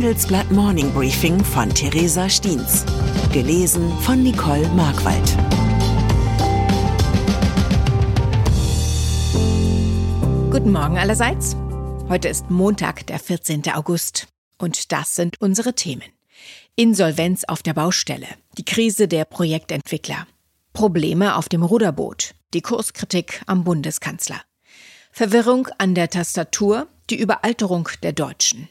Handelsblatt Morning Briefing von Theresa Stiens. Gelesen von Nicole Markwald. Guten Morgen allerseits. Heute ist Montag, der 14. August. Und das sind unsere Themen. Insolvenz auf der Baustelle, die Krise der Projektentwickler, Probleme auf dem Ruderboot, die Kurskritik am Bundeskanzler, Verwirrung an der Tastatur, die Überalterung der Deutschen.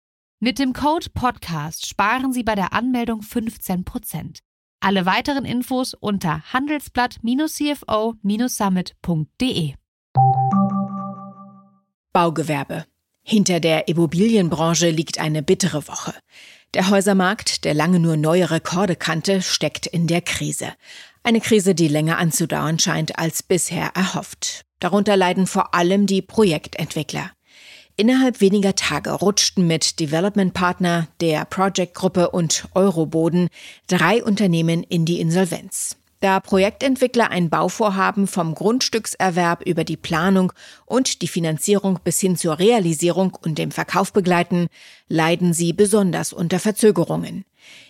Mit dem Code Podcast sparen Sie bei der Anmeldung 15%. Alle weiteren Infos unter handelsblatt-cfo-summit.de. Baugewerbe. Hinter der Immobilienbranche liegt eine bittere Woche. Der Häusermarkt, der lange nur neue Rekorde kannte, steckt in der Krise. Eine Krise, die länger anzudauern scheint als bisher erhofft. Darunter leiden vor allem die Projektentwickler. Innerhalb weniger Tage rutschten mit Development Partner, der Project Gruppe und Euroboden drei Unternehmen in die Insolvenz. Da Projektentwickler ein Bauvorhaben vom Grundstückserwerb über die Planung und die Finanzierung bis hin zur Realisierung und dem Verkauf begleiten, leiden sie besonders unter Verzögerungen.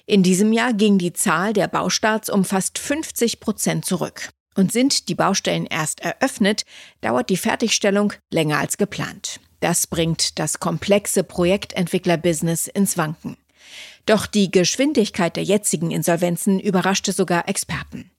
In diesem Jahr ging die Zahl der Baustarts um fast 50 Prozent zurück. Und sind die Baustellen erst eröffnet, dauert die Fertigstellung länger als geplant. Das bringt das komplexe Projektentwicklerbusiness ins Wanken. Doch die Geschwindigkeit der jetzigen Insolvenzen überraschte sogar Experten.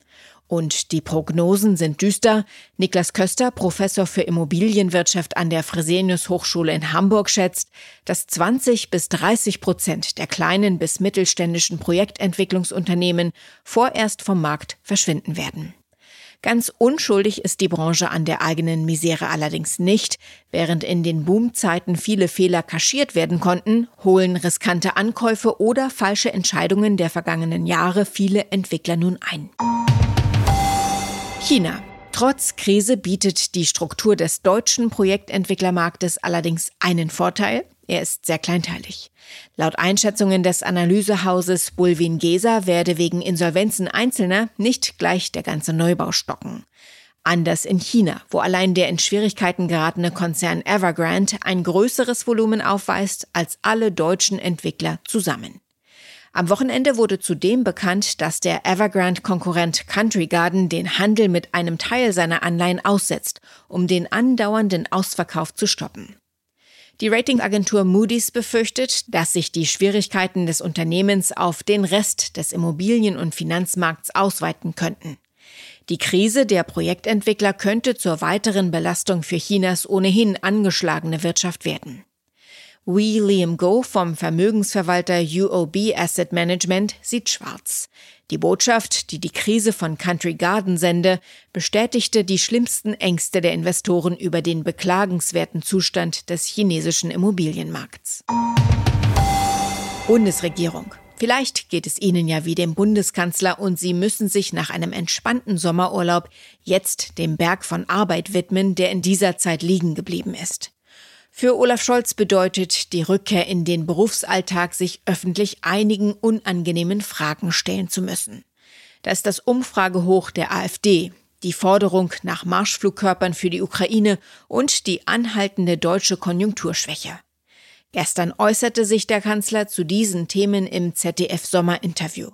Und die Prognosen sind düster. Niklas Köster, Professor für Immobilienwirtschaft an der Fresenius Hochschule in Hamburg, schätzt, dass 20 bis 30 Prozent der kleinen bis mittelständischen Projektentwicklungsunternehmen vorerst vom Markt verschwinden werden. Ganz unschuldig ist die Branche an der eigenen Misere allerdings nicht. Während in den Boomzeiten viele Fehler kaschiert werden konnten, holen riskante Ankäufe oder falsche Entscheidungen der vergangenen Jahre viele Entwickler nun ein. China. Trotz Krise bietet die Struktur des deutschen Projektentwicklermarktes allerdings einen Vorteil. Er ist sehr kleinteilig. Laut Einschätzungen des Analysehauses Bulwin Gesa werde wegen Insolvenzen Einzelner nicht gleich der ganze Neubau stocken. Anders in China, wo allein der in Schwierigkeiten geratene Konzern Evergrande ein größeres Volumen aufweist als alle deutschen Entwickler zusammen. Am Wochenende wurde zudem bekannt, dass der Evergrande-Konkurrent Country Garden den Handel mit einem Teil seiner Anleihen aussetzt, um den andauernden Ausverkauf zu stoppen. Die Ratingagentur Moody's befürchtet, dass sich die Schwierigkeiten des Unternehmens auf den Rest des Immobilien- und Finanzmarkts ausweiten könnten. Die Krise der Projektentwickler könnte zur weiteren Belastung für Chinas ohnehin angeschlagene Wirtschaft werden. Wee Liam Go vom Vermögensverwalter UOB Asset Management sieht schwarz. Die Botschaft, die die Krise von Country Garden sende, bestätigte die schlimmsten Ängste der Investoren über den beklagenswerten Zustand des chinesischen Immobilienmarkts. Bundesregierung. Vielleicht geht es Ihnen ja wie dem Bundeskanzler und Sie müssen sich nach einem entspannten Sommerurlaub jetzt dem Berg von Arbeit widmen, der in dieser Zeit liegen geblieben ist. Für Olaf Scholz bedeutet die Rückkehr in den Berufsalltag, sich öffentlich einigen unangenehmen Fragen stellen zu müssen. Da ist das Umfragehoch der AfD, die Forderung nach Marschflugkörpern für die Ukraine und die anhaltende deutsche Konjunkturschwäche. Gestern äußerte sich der Kanzler zu diesen Themen im ZDF-Sommerinterview.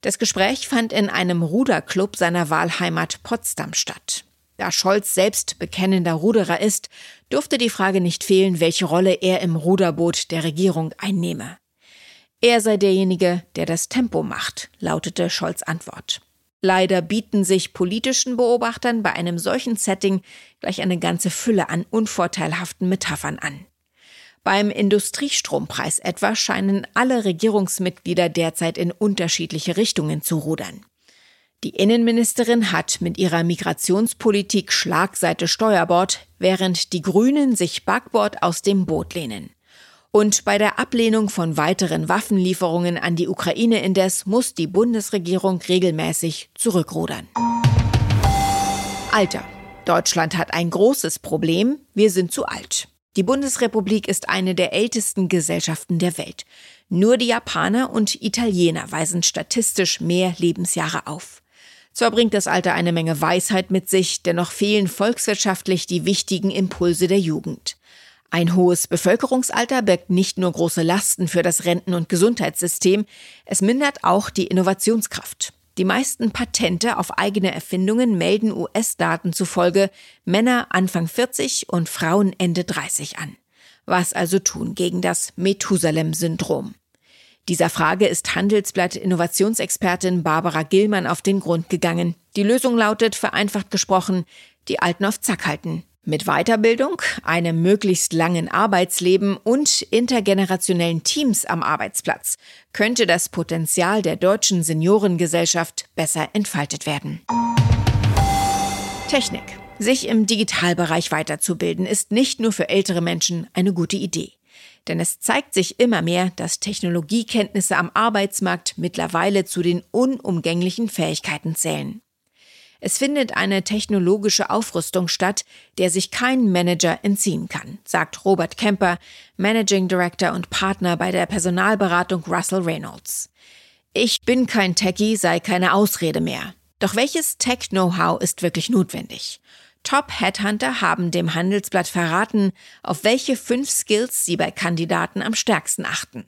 Das Gespräch fand in einem Ruderclub seiner Wahlheimat Potsdam statt. Da Scholz selbst bekennender Ruderer ist, durfte die Frage nicht fehlen, welche Rolle er im Ruderboot der Regierung einnehme. Er sei derjenige, der das Tempo macht, lautete Scholz Antwort. Leider bieten sich politischen Beobachtern bei einem solchen Setting gleich eine ganze Fülle an unvorteilhaften Metaphern an. Beim Industriestrompreis etwa scheinen alle Regierungsmitglieder derzeit in unterschiedliche Richtungen zu rudern. Die Innenministerin hat mit ihrer Migrationspolitik Schlagseite Steuerbord, während die Grünen sich Backbord aus dem Boot lehnen. Und bei der Ablehnung von weiteren Waffenlieferungen an die Ukraine indes muss die Bundesregierung regelmäßig zurückrudern. Alter. Deutschland hat ein großes Problem. Wir sind zu alt. Die Bundesrepublik ist eine der ältesten Gesellschaften der Welt. Nur die Japaner und Italiener weisen statistisch mehr Lebensjahre auf. Zwar bringt das Alter eine Menge Weisheit mit sich, dennoch fehlen volkswirtschaftlich die wichtigen Impulse der Jugend. Ein hohes Bevölkerungsalter birgt nicht nur große Lasten für das Renten- und Gesundheitssystem, es mindert auch die Innovationskraft. Die meisten Patente auf eigene Erfindungen melden US-Daten zufolge Männer Anfang 40 und Frauen Ende 30 an. Was also tun gegen das Methusalem-Syndrom? Dieser Frage ist Handelsblatt Innovationsexpertin Barbara Gillmann auf den Grund gegangen. Die Lösung lautet, vereinfacht gesprochen, die Alten auf Zack halten. Mit Weiterbildung, einem möglichst langen Arbeitsleben und intergenerationellen Teams am Arbeitsplatz könnte das Potenzial der deutschen Seniorengesellschaft besser entfaltet werden. Technik. Sich im Digitalbereich weiterzubilden ist nicht nur für ältere Menschen eine gute Idee. Denn es zeigt sich immer mehr, dass Technologiekenntnisse am Arbeitsmarkt mittlerweile zu den unumgänglichen Fähigkeiten zählen. Es findet eine technologische Aufrüstung statt, der sich kein Manager entziehen kann, sagt Robert Kemper, Managing Director und Partner bei der Personalberatung Russell Reynolds. Ich bin kein Techie sei keine Ausrede mehr. Doch welches Tech-Know-how ist wirklich notwendig? Top-Headhunter haben dem Handelsblatt verraten, auf welche fünf Skills sie bei Kandidaten am stärksten achten.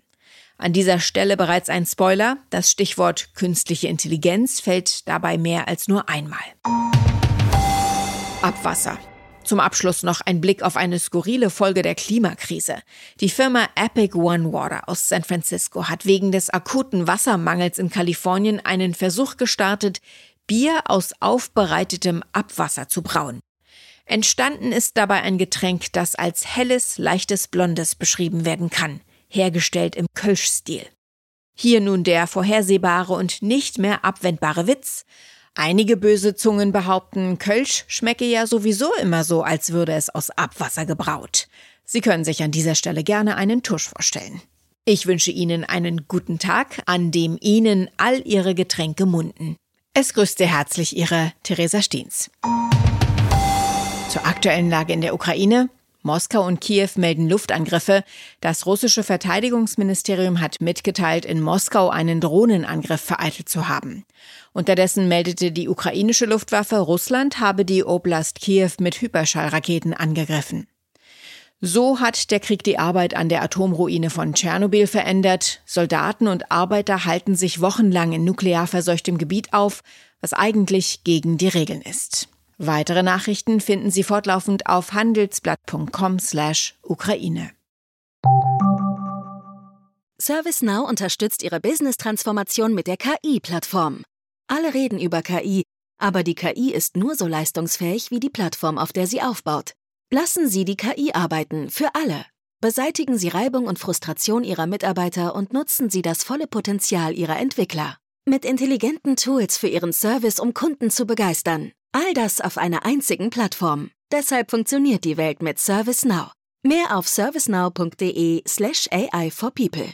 An dieser Stelle bereits ein Spoiler. Das Stichwort künstliche Intelligenz fällt dabei mehr als nur einmal. Abwasser. Zum Abschluss noch ein Blick auf eine skurrile Folge der Klimakrise. Die Firma Epic One Water aus San Francisco hat wegen des akuten Wassermangels in Kalifornien einen Versuch gestartet, Bier aus aufbereitetem Abwasser zu brauen. Entstanden ist dabei ein Getränk, das als helles, leichtes Blondes beschrieben werden kann hergestellt im Kölsch-Stil. Hier nun der vorhersehbare und nicht mehr abwendbare Witz. Einige böse Zungen behaupten, Kölsch schmecke ja sowieso immer so, als würde es aus Abwasser gebraut. Sie können sich an dieser Stelle gerne einen Tusch vorstellen. Ich wünsche Ihnen einen guten Tag, an dem Ihnen all Ihre Getränke munden. Es grüßte herzlich Ihre Theresa Steens. Zur aktuellen Lage in der Ukraine. Moskau und Kiew melden Luftangriffe. Das russische Verteidigungsministerium hat mitgeteilt, in Moskau einen Drohnenangriff vereitelt zu haben. Unterdessen meldete die ukrainische Luftwaffe, Russland habe die Oblast Kiew mit Hyperschallraketen angegriffen. So hat der Krieg die Arbeit an der Atomruine von Tschernobyl verändert. Soldaten und Arbeiter halten sich wochenlang in nuklear verseuchtem Gebiet auf, was eigentlich gegen die Regeln ist. Weitere Nachrichten finden Sie fortlaufend auf handelsblatt.com/Ukraine. ServiceNow unterstützt Ihre Business-Transformation mit der KI-Plattform. Alle reden über KI, aber die KI ist nur so leistungsfähig wie die Plattform, auf der sie aufbaut. Lassen Sie die KI arbeiten, für alle. Beseitigen Sie Reibung und Frustration Ihrer Mitarbeiter und nutzen Sie das volle Potenzial Ihrer Entwickler. Mit intelligenten Tools für Ihren Service, um Kunden zu begeistern. All das auf einer einzigen Plattform. Deshalb funktioniert die Welt mit ServiceNow. Mehr auf servicenow.de/slash AI for People.